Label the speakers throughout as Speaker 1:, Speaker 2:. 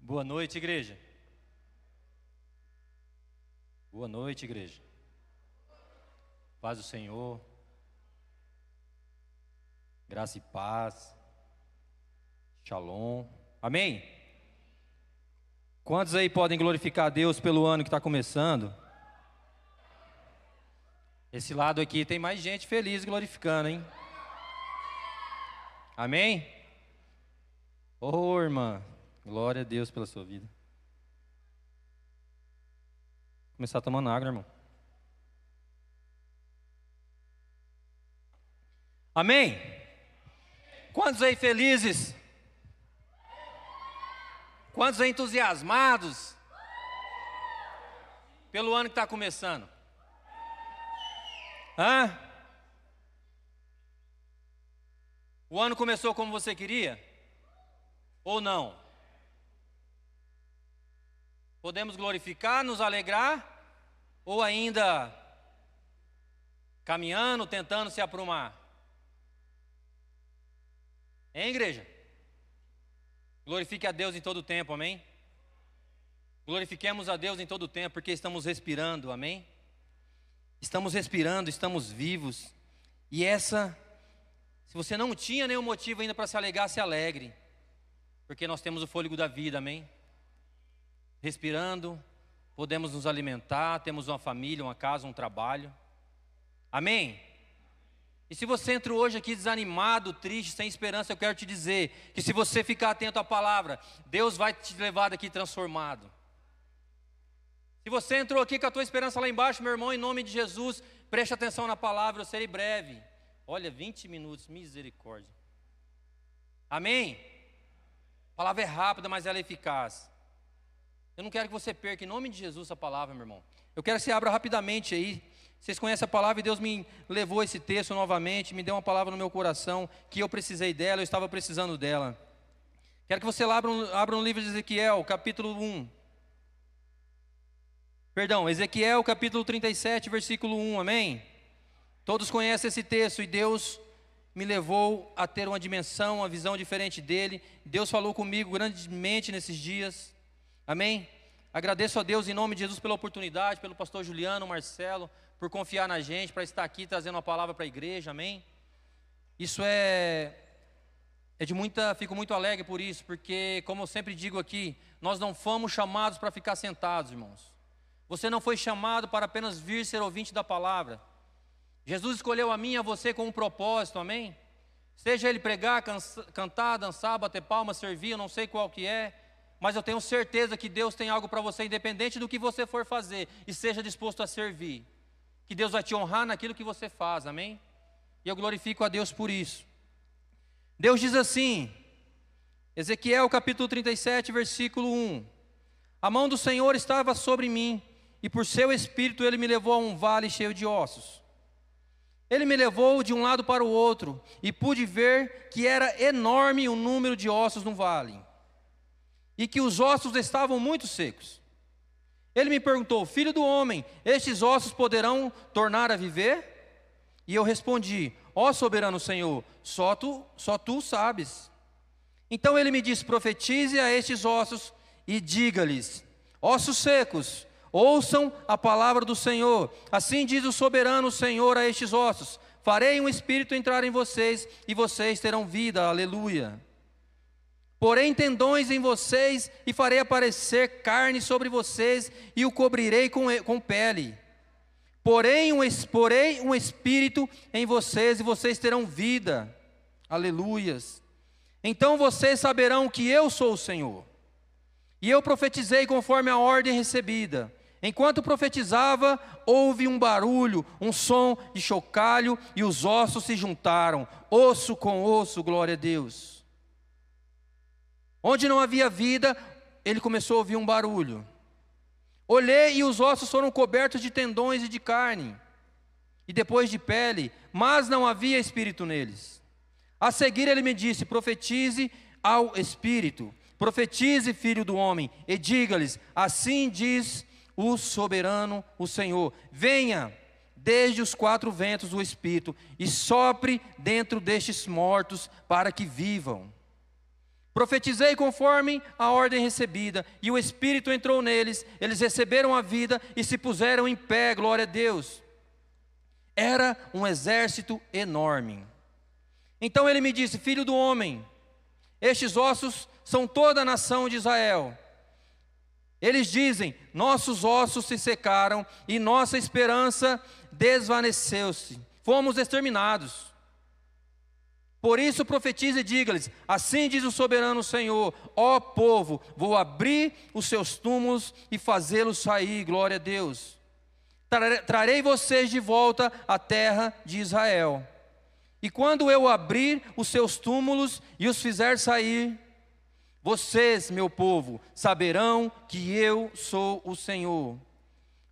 Speaker 1: Boa noite, igreja. Boa noite, igreja. Paz do Senhor. Graça e paz. Shalom. Amém? Quantos aí podem glorificar a Deus pelo ano que está começando? Esse lado aqui tem mais gente feliz glorificando, hein? Amém? Ô oh, irmã, glória a Deus pela sua vida. Começar tomando água, irmão. Amém? Quantos aí felizes? Quantos aí entusiasmados? Pelo ano que está começando? Hã? O ano começou como você queria? Ou não? Podemos glorificar, nos alegrar? Ou ainda caminhando, tentando se aprumar? Hein, igreja? Glorifique a Deus em todo o tempo, amém? Glorifiquemos a Deus em todo o tempo, porque estamos respirando, amém? Estamos respirando, estamos vivos. E essa, se você não tinha nenhum motivo ainda para se alegrar, se alegre. Porque nós temos o fôlego da vida, amém? Respirando, podemos nos alimentar, temos uma família, uma casa, um trabalho. Amém? E se você entra hoje aqui desanimado, triste, sem esperança, eu quero te dizer que se você ficar atento à palavra, Deus vai te levar daqui transformado. Se você entrou aqui com a tua esperança lá embaixo, meu irmão, em nome de Jesus, preste atenção na palavra, eu serei breve. Olha, 20 minutos, misericórdia. Amém? A palavra é rápida, mas ela é eficaz. Eu não quero que você perca, em nome de Jesus, a palavra, meu irmão. Eu quero que você abra rapidamente aí. Vocês conhecem a palavra e Deus me levou esse texto novamente, me deu uma palavra no meu coração, que eu precisei dela, eu estava precisando dela. Quero que você abra, abra livro de Ezequiel, capítulo 1. Perdão, Ezequiel capítulo 37, versículo 1, amém? Todos conhecem esse texto e Deus me levou a ter uma dimensão, uma visão diferente dele. Deus falou comigo grandemente nesses dias, amém? Agradeço a Deus em nome de Jesus pela oportunidade, pelo pastor Juliano, Marcelo, por confiar na gente, para estar aqui trazendo uma palavra para a igreja, amém? Isso é, é de muita, fico muito alegre por isso, porque, como eu sempre digo aqui, nós não fomos chamados para ficar sentados, irmãos. Você não foi chamado para apenas vir ser ouvinte da palavra. Jesus escolheu a mim e a você com um propósito, amém? Seja ele pregar, cantar, dançar, bater palmas, servir, eu não sei qual que é, mas eu tenho certeza que Deus tem algo para você, independente do que você for fazer, e seja disposto a servir. Que Deus vai te honrar naquilo que você faz, amém? E eu glorifico a Deus por isso. Deus diz assim, Ezequiel capítulo 37, versículo 1: A mão do Senhor estava sobre mim, e por seu espírito ele me levou a um vale cheio de ossos. Ele me levou de um lado para o outro, e pude ver que era enorme o número de ossos no vale, e que os ossos estavam muito secos. Ele me perguntou: Filho do homem, estes ossos poderão tornar a viver? E eu respondi: Ó soberano Senhor, só tu, só tu sabes. Então ele me disse: Profetize a estes ossos e diga-lhes: Ossos secos, Ouçam a palavra do Senhor. Assim diz o soberano Senhor a estes ossos: Farei um espírito entrar em vocês e vocês terão vida. Aleluia. Porém tendões em vocês e farei aparecer carne sobre vocês e o cobrirei com, com pele. Porém um, porém um espírito em vocês e vocês terão vida. Aleluias. Então vocês saberão que eu sou o Senhor. E eu profetizei conforme a ordem recebida. Enquanto profetizava, houve um barulho, um som de chocalho, e os ossos se juntaram, osso com osso, glória a Deus. Onde não havia vida, ele começou a ouvir um barulho. Olhei e os ossos foram cobertos de tendões e de carne, e depois de pele, mas não havia espírito neles. A seguir ele me disse: profetize ao espírito, profetize, filho do homem, e diga-lhes: assim diz o soberano, o Senhor. Venha desde os quatro ventos o Espírito e sopre dentro destes mortos para que vivam. Profetizei conforme a ordem recebida, e o Espírito entrou neles, eles receberam a vida e se puseram em pé, glória a Deus. Era um exército enorme. Então ele me disse: Filho do homem, estes ossos são toda a nação de Israel. Eles dizem: Nossos ossos se secaram e nossa esperança desvaneceu-se. Fomos exterminados. Por isso profetize e diga-lhes: Assim diz o soberano Senhor: Ó povo, vou abrir os seus túmulos e fazê-los sair, glória a Deus. Trarei vocês de volta à terra de Israel. E quando eu abrir os seus túmulos e os fizer sair, vocês, meu povo, saberão que eu sou o Senhor.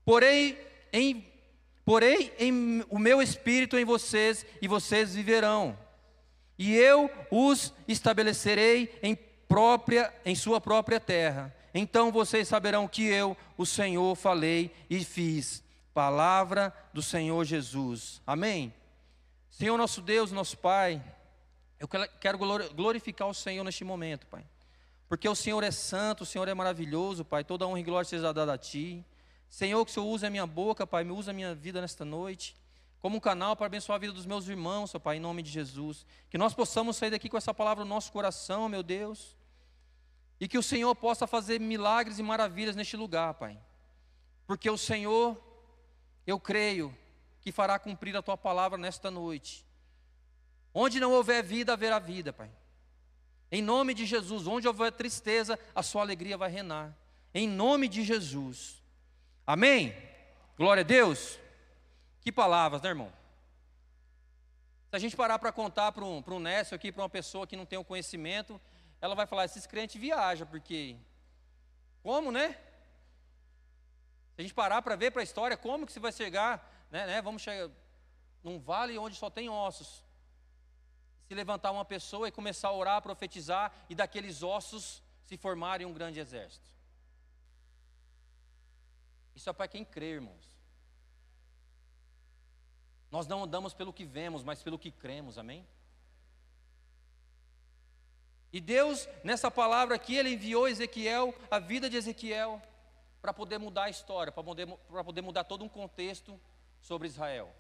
Speaker 1: Porém, em, em o meu espírito em vocês e vocês viverão e eu os estabelecerei em própria em sua própria terra. Então vocês saberão que eu, o Senhor, falei e fiz. Palavra do Senhor Jesus. Amém. Senhor nosso Deus, nosso Pai, eu quero glorificar o Senhor neste momento, Pai. Porque o Senhor é santo, o Senhor é maravilhoso, Pai. Toda honra e glória seja dada a Ti. Senhor, que o Senhor use a minha boca, Pai, me use a minha vida nesta noite como um canal para abençoar a vida dos meus irmãos, ó Pai, em nome de Jesus. Que nós possamos sair daqui com essa palavra no nosso coração, meu Deus. E que o Senhor possa fazer milagres e maravilhas neste lugar, Pai. Porque o Senhor, eu creio, que fará cumprir a tua palavra nesta noite. Onde não houver vida, haverá vida, Pai. Em nome de Jesus, onde houver tristeza, a sua alegria vai reinar. Em nome de Jesus. Amém? Glória a Deus. Que palavras, né, irmão? Se a gente parar para contar para um, um Nécio aqui, para uma pessoa que não tem o conhecimento, ela vai falar: esses crentes viajam, porque. Como, né? Se a gente parar para ver para a história, como que você vai chegar, né, né, Vamos chegar num vale onde só tem ossos. Se levantar uma pessoa e começar a orar, a profetizar, e daqueles ossos se formarem um grande exército. Isso é para quem crê, irmãos. Nós não andamos pelo que vemos, mas pelo que cremos, amém? E Deus, nessa palavra aqui, Ele enviou Ezequiel, a vida de Ezequiel, para poder mudar a história, para poder, poder mudar todo um contexto sobre Israel.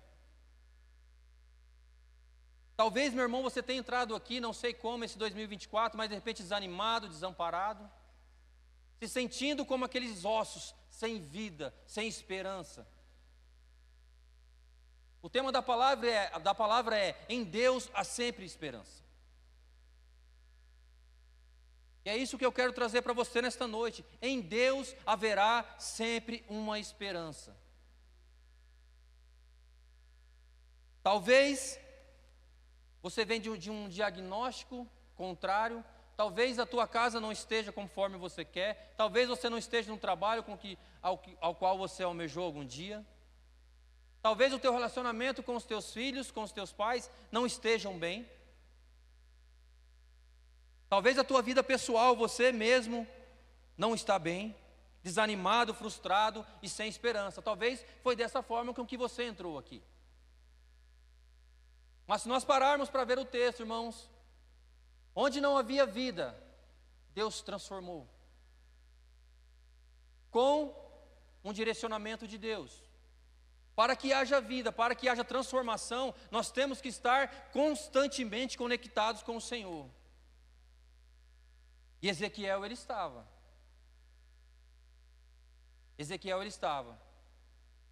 Speaker 1: Talvez, meu irmão, você tenha entrado aqui, não sei como, esse 2024, mas de repente desanimado, desamparado, se sentindo como aqueles ossos, sem vida, sem esperança. O tema da palavra é, da palavra é em Deus há sempre esperança. E é isso que eu quero trazer para você nesta noite. Em Deus haverá sempre uma esperança. Talvez você vem de um, de um diagnóstico contrário, talvez a tua casa não esteja conforme você quer, talvez você não esteja no trabalho com que, ao, ao qual você almejou algum dia. Talvez o teu relacionamento com os teus filhos, com os teus pais, não estejam bem. Talvez a tua vida pessoal, você mesmo, não está bem, desanimado, frustrado e sem esperança. Talvez foi dessa forma com que você entrou aqui. Mas se nós pararmos para ver o texto, irmãos, onde não havia vida, Deus transformou. Com um direcionamento de Deus. Para que haja vida, para que haja transformação, nós temos que estar constantemente conectados com o Senhor. E Ezequiel ele estava. Ezequiel ele estava.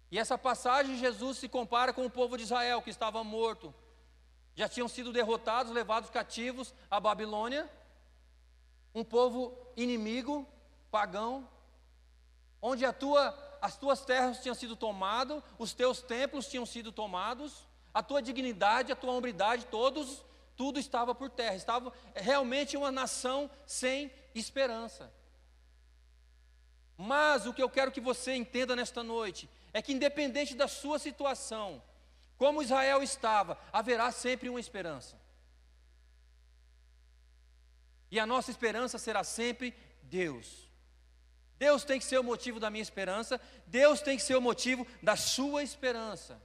Speaker 1: E essa passagem Jesus se compara com o povo de Israel que estava morto. Já tinham sido derrotados, levados cativos à Babilônia. Um povo inimigo, pagão, onde a tua as tuas terras tinham sido tomadas, os teus templos tinham sido tomados, a tua dignidade, a tua hombridade, todos, tudo estava por terra. Estava realmente uma nação sem esperança. Mas o que eu quero que você entenda nesta noite é que, independente da sua situação, como Israel estava, haverá sempre uma esperança. E a nossa esperança será sempre Deus. Deus tem que ser o motivo da minha esperança, Deus tem que ser o motivo da sua esperança.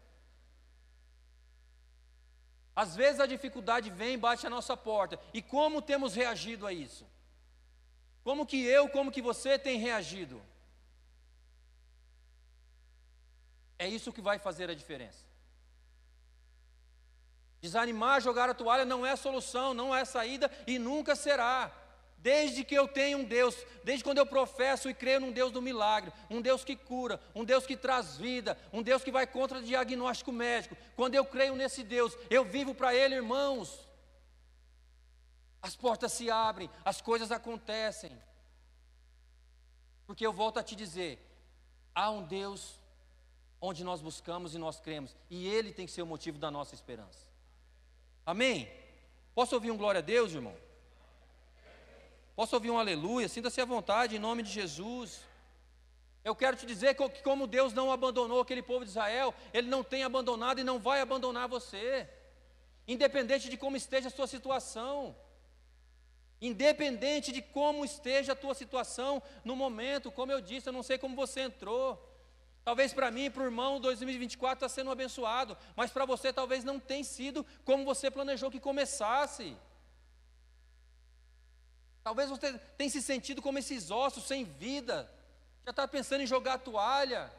Speaker 1: Às vezes a dificuldade vem e bate a nossa porta. E como temos reagido a isso? Como que eu, como que você tem reagido? É isso que vai fazer a diferença. Desanimar, jogar a toalha não é solução, não é saída e nunca será. Desde que eu tenho um Deus, desde quando eu professo e creio num Deus do milagre, um Deus que cura, um Deus que traz vida, um Deus que vai contra o diagnóstico médico, quando eu creio nesse Deus, eu vivo para Ele, irmãos. As portas se abrem, as coisas acontecem. Porque eu volto a te dizer: há um Deus onde nós buscamos e nós cremos, e Ele tem que ser o motivo da nossa esperança. Amém? Posso ouvir um glória a Deus, irmão? Posso ouvir um aleluia? Sinta-se à vontade, em nome de Jesus. Eu quero te dizer que, como Deus não abandonou aquele povo de Israel, Ele não tem abandonado e não vai abandonar você, independente de como esteja a sua situação, independente de como esteja a tua situação no momento, como eu disse, eu não sei como você entrou. Talvez para mim, para o irmão, 2024 está sendo abençoado, mas para você talvez não tenha sido como você planejou que começasse. Talvez você tenha se sentido como esses ossos sem vida. Já está pensando em jogar a toalha.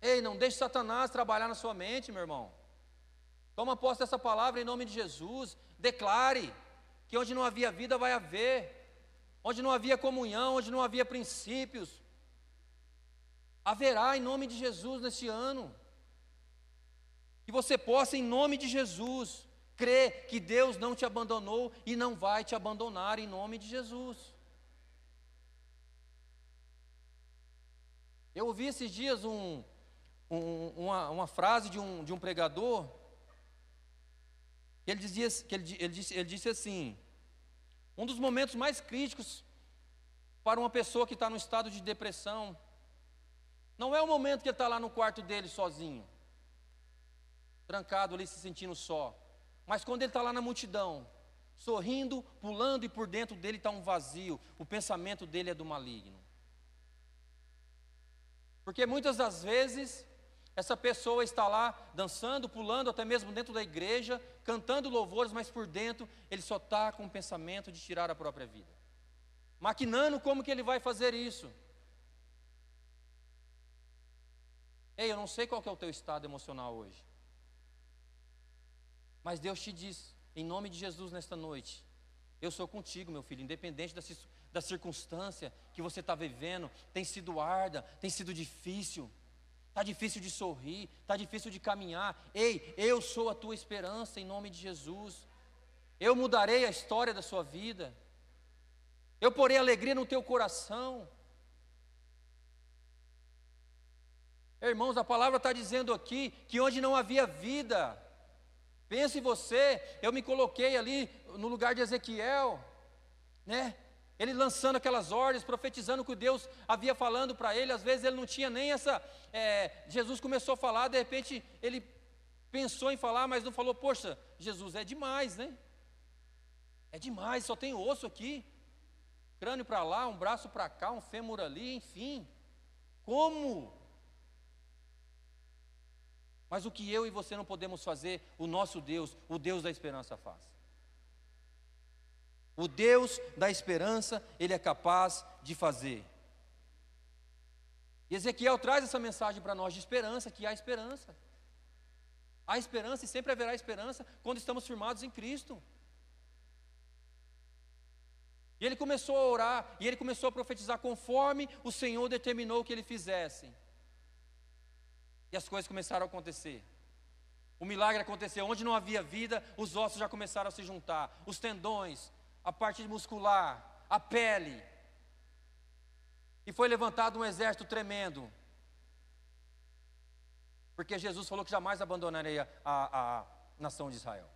Speaker 1: Ei, não deixe Satanás trabalhar na sua mente, meu irmão. Toma posse dessa palavra em nome de Jesus. Declare que onde não havia vida vai haver. Onde não havia comunhão, onde não havia princípios, haverá em nome de Jesus neste ano. Que você possa, em nome de Jesus, Crê que Deus não te abandonou e não vai te abandonar em nome de Jesus. Eu ouvi esses dias um, um, uma, uma, frase de um, de um pregador, que ele, dizia, que ele, ele, disse, ele disse assim: um dos momentos mais críticos para uma pessoa que está no estado de depressão, não é o momento que ele está lá no quarto dele sozinho, trancado ali se sentindo só. Mas quando ele está lá na multidão, sorrindo, pulando e por dentro dele está um vazio, o pensamento dele é do maligno. Porque muitas das vezes essa pessoa está lá dançando, pulando, até mesmo dentro da igreja, cantando louvores, mas por dentro ele só está com o pensamento de tirar a própria vida. Maquinando como que ele vai fazer isso. Ei, eu não sei qual é o teu estado emocional hoje. Mas Deus te diz, em nome de Jesus nesta noite, eu sou contigo, meu filho, independente da, da circunstância que você está vivendo, tem sido arda, tem sido difícil, está difícil de sorrir, está difícil de caminhar. Ei, eu sou a tua esperança em nome de Jesus. Eu mudarei a história da sua vida. Eu porei alegria no teu coração. Irmãos, a palavra está dizendo aqui que onde não havia vida, Pense você, eu me coloquei ali no lugar de Ezequiel, né? Ele lançando aquelas ordens, profetizando o que Deus havia falando para ele. Às vezes ele não tinha nem essa. É, Jesus começou a falar, de repente ele pensou em falar, mas não falou. Poxa, Jesus é demais, né? É demais, só tem osso aqui, crânio para lá, um braço para cá, um fêmur ali, enfim. Como? Mas o que eu e você não podemos fazer, o nosso Deus, o Deus da esperança faz. O Deus da esperança, Ele é capaz de fazer. E Ezequiel traz essa mensagem para nós de esperança, que há esperança. Há esperança e sempre haverá esperança quando estamos firmados em Cristo. E ele começou a orar, e ele começou a profetizar conforme o Senhor determinou que ele fizesse. E as coisas começaram a acontecer. O milagre aconteceu. Onde não havia vida, os ossos já começaram a se juntar. Os tendões, a parte muscular, a pele. E foi levantado um exército tremendo. Porque Jesus falou que jamais abandonaria a, a nação de Israel.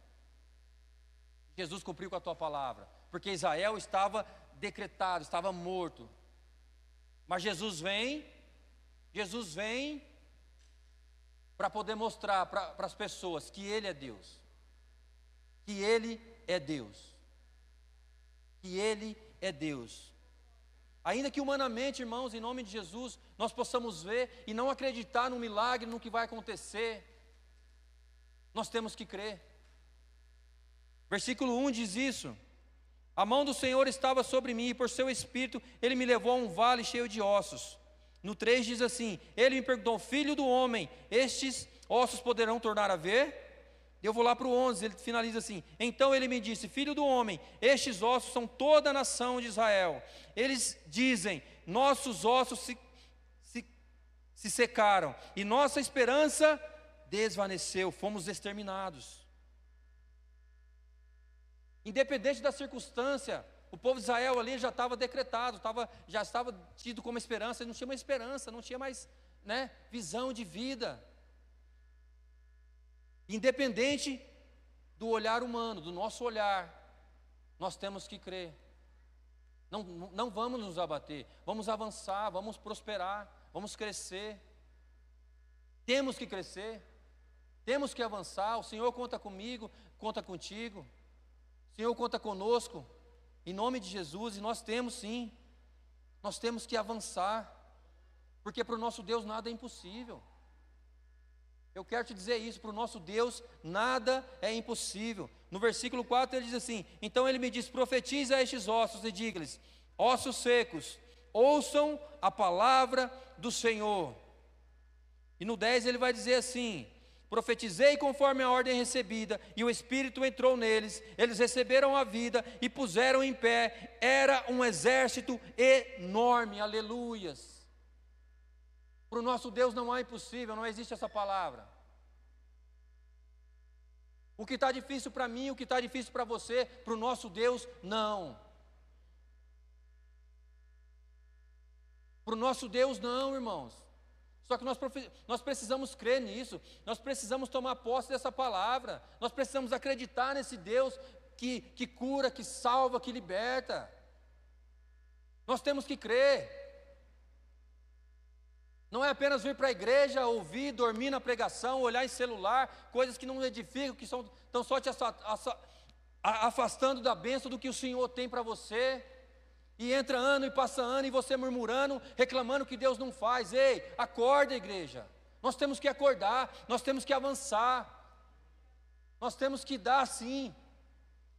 Speaker 1: Jesus cumpriu com a tua palavra. Porque Israel estava decretado, estava morto. Mas Jesus vem, Jesus vem para poder mostrar para as pessoas que Ele é Deus. Que Ele é Deus. Que Ele é Deus. Ainda que humanamente, irmãos, em nome de Jesus, nós possamos ver e não acreditar no milagre, no que vai acontecer. Nós temos que crer. Versículo 1 diz isso. A mão do Senhor estava sobre mim, e por seu espírito ele me levou a um vale cheio de ossos. No 3 diz assim: Ele me perguntou, filho do homem, estes ossos poderão tornar a ver? Eu vou lá para o 11, ele finaliza assim: Então ele me disse, filho do homem, estes ossos são toda a nação de Israel. Eles dizem: Nossos ossos se, se, se secaram, e nossa esperança desvaneceu, fomos exterminados. Independente da circunstância, o povo de Israel ali já estava decretado, estava, já estava tido como esperança, não tinha mais esperança, não tinha mais né, visão de vida. Independente do olhar humano, do nosso olhar, nós temos que crer. Não, não vamos nos abater, vamos avançar, vamos prosperar, vamos crescer. Temos que crescer, temos que avançar. O Senhor conta comigo, conta contigo. Senhor, conta conosco, em nome de Jesus, e nós temos sim, nós temos que avançar, porque para o nosso Deus nada é impossível. Eu quero te dizer isso, para o nosso Deus nada é impossível. No versículo 4 ele diz assim: Então ele me diz: profetiza a estes ossos e diga-lhes: ossos secos, ouçam a palavra do Senhor. E no 10 ele vai dizer assim: Profetizei conforme a ordem recebida, e o Espírito entrou neles, eles receberam a vida e puseram em pé, era um exército enorme, aleluias. Para o nosso Deus não há impossível, não existe essa palavra. O que está difícil para mim, o que está difícil para você, para o nosso Deus, não. Para o nosso Deus, não, irmãos. Só que nós, nós precisamos crer nisso, nós precisamos tomar posse dessa palavra, nós precisamos acreditar nesse Deus que, que cura, que salva, que liberta. Nós temos que crer. Não é apenas vir para a igreja, ouvir, dormir na pregação, olhar em celular, coisas que não edificam, que são, estão só te afastando da bênção do que o Senhor tem para você. E entra ano e passa ano e você murmurando, reclamando que Deus não faz. Ei, acorda, igreja. Nós temos que acordar, nós temos que avançar. Nós temos que dar sim,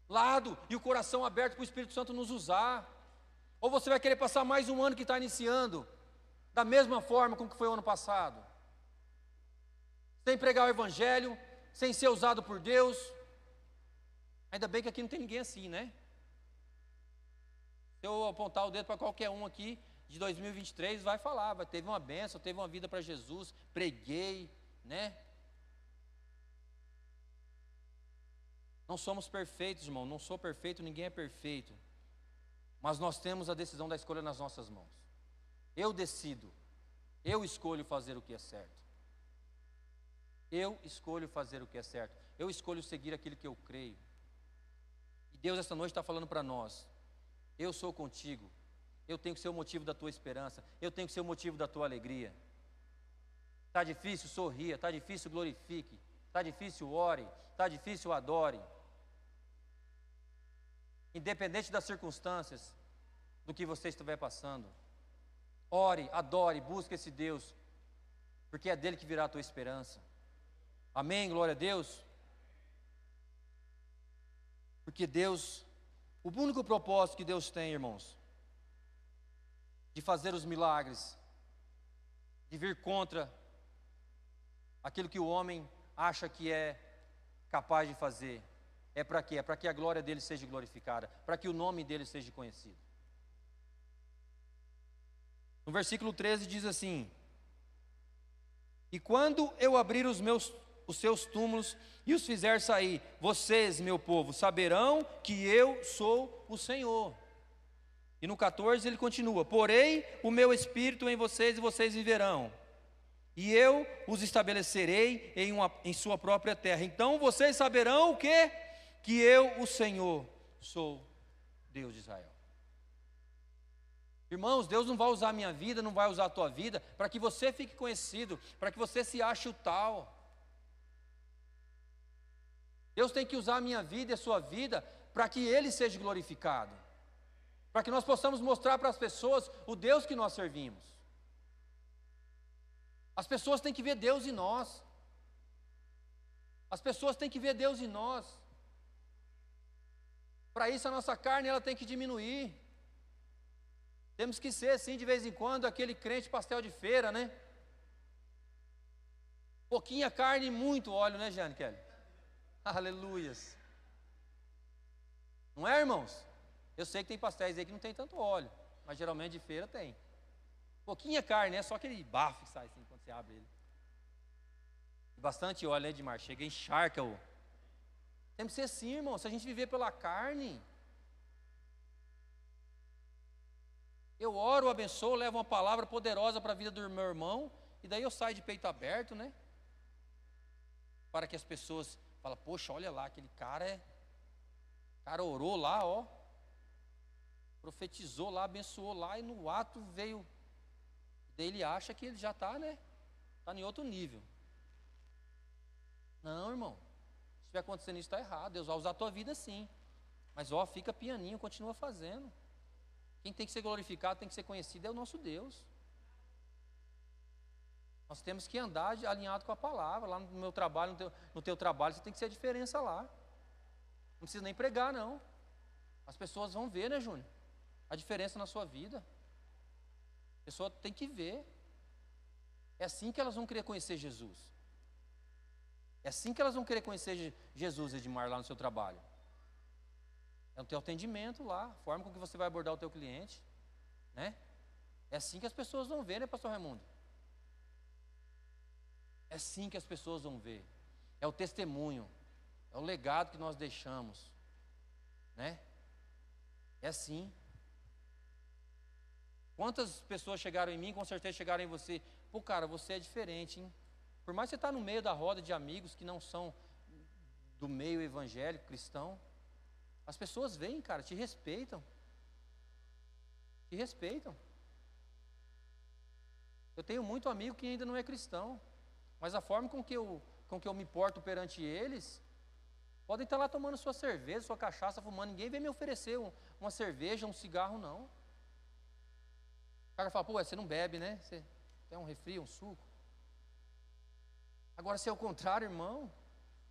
Speaker 1: lado e o coração aberto para o Espírito Santo nos usar. Ou você vai querer passar mais um ano que está iniciando, da mesma forma como que foi o ano passado, sem pregar o Evangelho, sem ser usado por Deus. Ainda bem que aqui não tem ninguém assim, né? Se eu apontar o dedo para qualquer um aqui de 2023, vai falar, vai, teve uma benção, teve uma vida para Jesus, preguei, né? Não somos perfeitos, irmão, não sou perfeito, ninguém é perfeito. Mas nós temos a decisão da escolha nas nossas mãos. Eu decido, eu escolho fazer o que é certo. Eu escolho fazer o que é certo. Eu escolho seguir aquilo que eu creio. E Deus, esta noite, está falando para nós: eu sou contigo. Eu tenho que ser o motivo da tua esperança. Eu tenho que ser o motivo da tua alegria. Está difícil, sorria. Está difícil, glorifique. Está difícil, ore. Está difícil, adore. Independente das circunstâncias, do que você estiver passando. Ore, adore, busque esse Deus, porque é dele que virá a tua esperança. Amém? Glória a Deus. Porque Deus o único propósito que Deus tem, irmãos, de fazer os milagres, de vir contra aquilo que o homem acha que é capaz de fazer, é para quê? É para que a glória dele seja glorificada, para que o nome dele seja conhecido. No versículo 13 diz assim: E quando eu abrir os meus os seus túmulos e os fizer sair. Vocês, meu povo, saberão que eu sou o Senhor. E no 14 ele continua: Porei o meu espírito em vocês e vocês viverão. E eu os estabelecerei em, uma, em sua própria terra. Então vocês saberão o que? Que eu, o Senhor, sou Deus de Israel. Irmãos, Deus não vai usar a minha vida, não vai usar a tua vida, para que você fique conhecido, para que você se ache o tal. Deus tem que usar a minha vida e a sua vida para que Ele seja glorificado, para que nós possamos mostrar para as pessoas o Deus que nós servimos. As pessoas têm que ver Deus em nós. As pessoas têm que ver Deus em nós. Para isso a nossa carne ela tem que diminuir. Temos que ser, sim, de vez em quando, aquele crente pastel de feira, né? Pouquinha carne e muito óleo, né, Jane Kelly? Aleluias. Não é, irmãos? Eu sei que tem pastéis aí que não tem tanto óleo, mas geralmente de feira tem. Pouquinha carne, é só aquele bafo que sai assim quando você abre ele. Bastante óleo, né, Edmar? Chega encharca o. Tem que ser assim, irmão. Se a gente viver pela carne, Eu oro, abençoo, levo uma palavra poderosa para a vida do meu irmão, e daí eu saio de peito aberto, né? Para que as pessoas falem, poxa, olha lá, aquele cara é. O cara orou lá, ó. Profetizou lá, abençoou lá, e no ato veio. Daí ele acha que ele já está, né? Está em outro nível. Não, irmão. Se estiver acontecendo isso, está errado. Deus vai usar a tua vida sim. Mas ó, fica pianinho, continua fazendo. Quem tem que ser glorificado, tem que ser conhecido é o nosso Deus. Nós temos que andar alinhado com a palavra. Lá no meu trabalho, no teu, no teu trabalho, você tem que ser a diferença lá. Não precisa nem pregar, não. As pessoas vão ver, né, Júnior? A diferença na sua vida. A pessoa tem que ver. É assim que elas vão querer conhecer Jesus. É assim que elas vão querer conhecer Jesus, Edmar, lá no seu trabalho. É o teu atendimento lá, a forma com que você vai abordar o teu cliente, né? É assim que as pessoas vão ver, né, pastor Raimundo? É assim que as pessoas vão ver. É o testemunho, é o legado que nós deixamos, né? É assim. Quantas pessoas chegaram em mim, com certeza chegaram em você. Pô, cara, você é diferente, hein? Por mais que você está no meio da roda de amigos que não são do meio evangélico cristão, as pessoas vêm, cara, te respeitam. Te respeitam. Eu tenho muito amigo que ainda não é cristão, mas a forma com que eu, com que eu me porto perante eles, podem estar lá tomando sua cerveja, sua cachaça, fumando, ninguém vem me oferecer um, uma cerveja, um cigarro, não. O cara fala, pô, você não bebe, né? Você tem um refri, um suco. Agora, se é o contrário, irmão,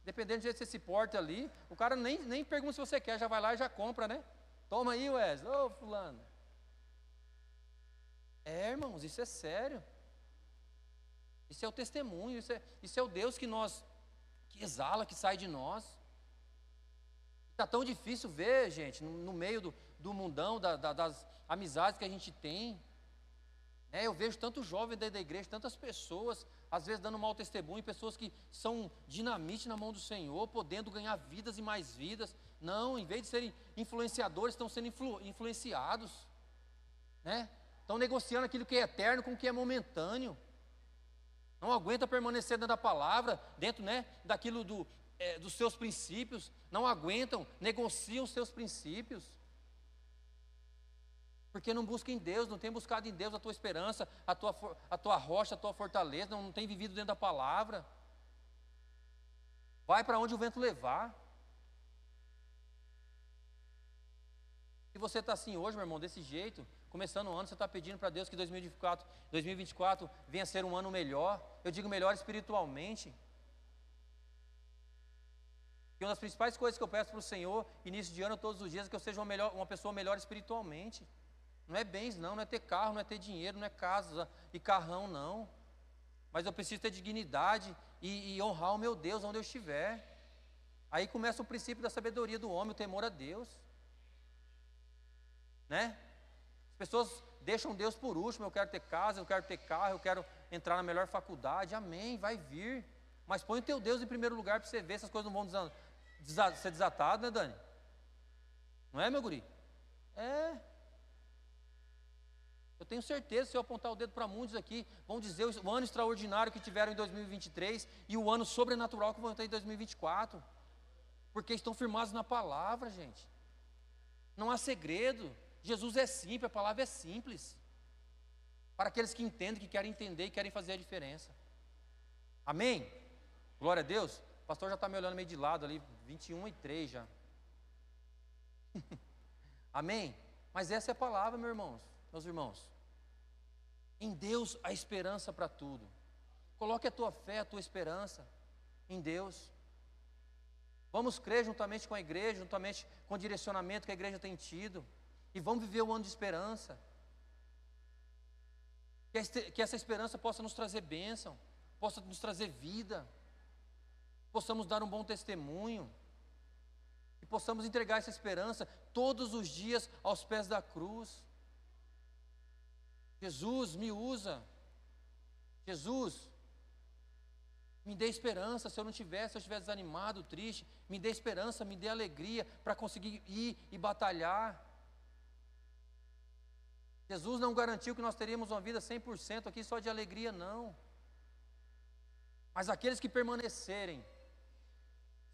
Speaker 1: Dependendo do jeito que você se porta ali, o cara nem, nem pergunta se você quer, já vai lá e já compra, né? Toma aí, Wesley, ô fulano. É, irmãos, isso é sério. Isso é o testemunho, isso é, isso é o Deus que nós, que exala, que sai de nós. Está tão difícil ver, gente, no, no meio do, do mundão, da, da, das amizades que a gente tem. É, eu vejo tanto jovem dentro da igreja, tantas pessoas às vezes dando mau testemunho, pessoas que são dinamite na mão do Senhor, podendo ganhar vidas e mais vidas. Não, em vez de serem influenciadores, estão sendo influ, influenciados, né? Estão negociando aquilo que é eterno com o que é momentâneo. Não aguenta permanecer dentro da palavra, dentro, né, daquilo do, é, dos seus princípios. Não aguentam, negociam os seus princípios. Porque não busca em Deus, não tem buscado em Deus a tua esperança, a tua, a tua rocha, a tua fortaleza, não, não tem vivido dentro da palavra. Vai para onde o vento levar. Se você está assim hoje, meu irmão, desse jeito, começando o ano, você está pedindo para Deus que 2024, 2024 venha ser um ano melhor. Eu digo melhor espiritualmente. E uma das principais coisas que eu peço para o Senhor, início de ano, todos os dias, é que eu seja uma, melhor, uma pessoa melhor espiritualmente. Não é bens, não, não é ter carro, não é ter dinheiro, não é casa e carrão, não. Mas eu preciso ter dignidade e, e honrar o meu Deus onde eu estiver. Aí começa o princípio da sabedoria do homem, o temor a Deus. Né? As pessoas deixam Deus por último, eu quero ter casa, eu quero ter carro, eu quero entrar na melhor faculdade, amém, vai vir. Mas põe o teu Deus em primeiro lugar para você ver se as coisas não vão ser desatadas, né, Dani? Não é, meu guri? É. Eu tenho certeza, se eu apontar o dedo para muitos aqui, vão dizer o ano extraordinário que tiveram em 2023 e o ano sobrenatural que vão ter em 2024. Porque estão firmados na palavra, gente. Não há segredo. Jesus é simples, a palavra é simples. Para aqueles que entendem, que querem entender e querem fazer a diferença. Amém? Glória a Deus. O pastor já está me olhando meio de lado ali, 21 e 3 já. Amém? Mas essa é a palavra, meus irmãos meus irmãos. Em Deus a esperança para tudo. Coloque a tua fé, a tua esperança em Deus. Vamos crer juntamente com a igreja, juntamente com o direcionamento que a igreja tem tido. E vamos viver o ano de esperança. Que essa esperança possa nos trazer bênção, possa nos trazer vida, possamos dar um bom testemunho, e possamos entregar essa esperança todos os dias aos pés da cruz. Jesus, me usa. Jesus, me dê esperança. Se eu não tivesse, se eu estiver desanimado, triste, me dê esperança, me dê alegria para conseguir ir e batalhar. Jesus não garantiu que nós teríamos uma vida 100% aqui só de alegria, não. Mas aqueles que permanecerem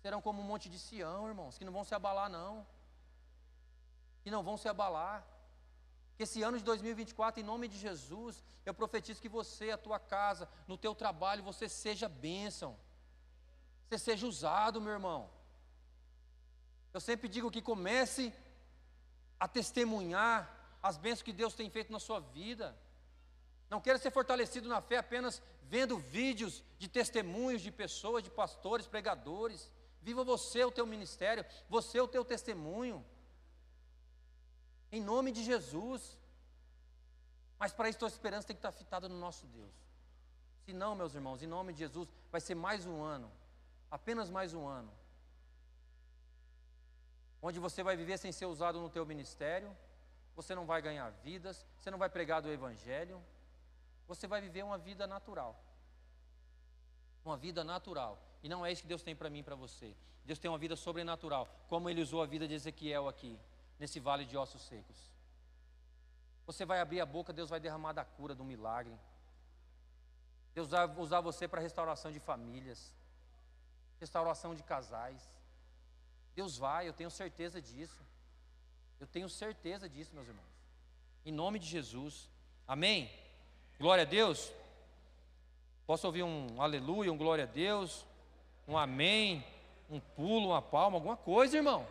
Speaker 1: serão como um monte de Sião, irmãos, que não vão se abalar, não. Que não vão se abalar. Que esse ano de 2024, em nome de Jesus, eu profetizo que você, a tua casa, no teu trabalho, você seja bênção. Você seja usado, meu irmão. Eu sempre digo que comece a testemunhar as bênçãos que Deus tem feito na sua vida. Não queira ser fortalecido na fé apenas vendo vídeos de testemunhos de pessoas, de pastores, pregadores. Viva você o teu ministério, você o teu testemunho. Em nome de Jesus. Mas para isso, tua esperança tem que estar fitada no nosso Deus. Se não, meus irmãos, em nome de Jesus, vai ser mais um ano, apenas mais um ano, onde você vai viver sem ser usado no teu ministério, você não vai ganhar vidas, você não vai pregar do Evangelho, você vai viver uma vida natural. Uma vida natural. E não é isso que Deus tem para mim e para você. Deus tem uma vida sobrenatural, como Ele usou a vida de Ezequiel aqui nesse vale de ossos secos. Você vai abrir a boca, Deus vai derramar da cura, do milagre. Deus vai usar você para restauração de famílias, restauração de casais. Deus vai, eu tenho certeza disso. Eu tenho certeza disso, meus irmãos. Em nome de Jesus. Amém? Glória a Deus. Posso ouvir um aleluia, um glória a Deus, um amém, um pulo, uma palma, alguma coisa, irmão.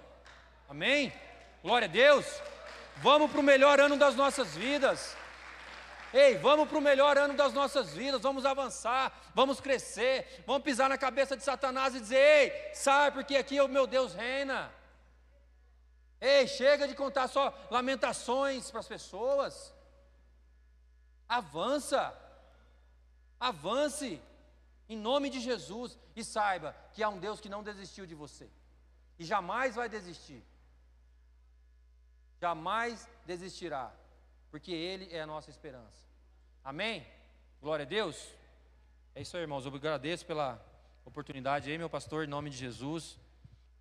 Speaker 1: Amém? Glória a Deus. Vamos para o melhor ano das nossas vidas. Ei, vamos para o melhor ano das nossas vidas, vamos avançar, vamos crescer, vamos pisar na cabeça de Satanás e dizer: Ei, sai, porque aqui o meu Deus reina. Ei, chega de contar só lamentações para as pessoas. Avança, avance, em nome de Jesus, e saiba que há um Deus que não desistiu de você, e jamais vai desistir jamais desistirá, porque Ele é a nossa esperança. Amém? Glória a Deus. É isso aí, irmãos. Eu agradeço pela oportunidade aí, meu pastor, em nome de Jesus.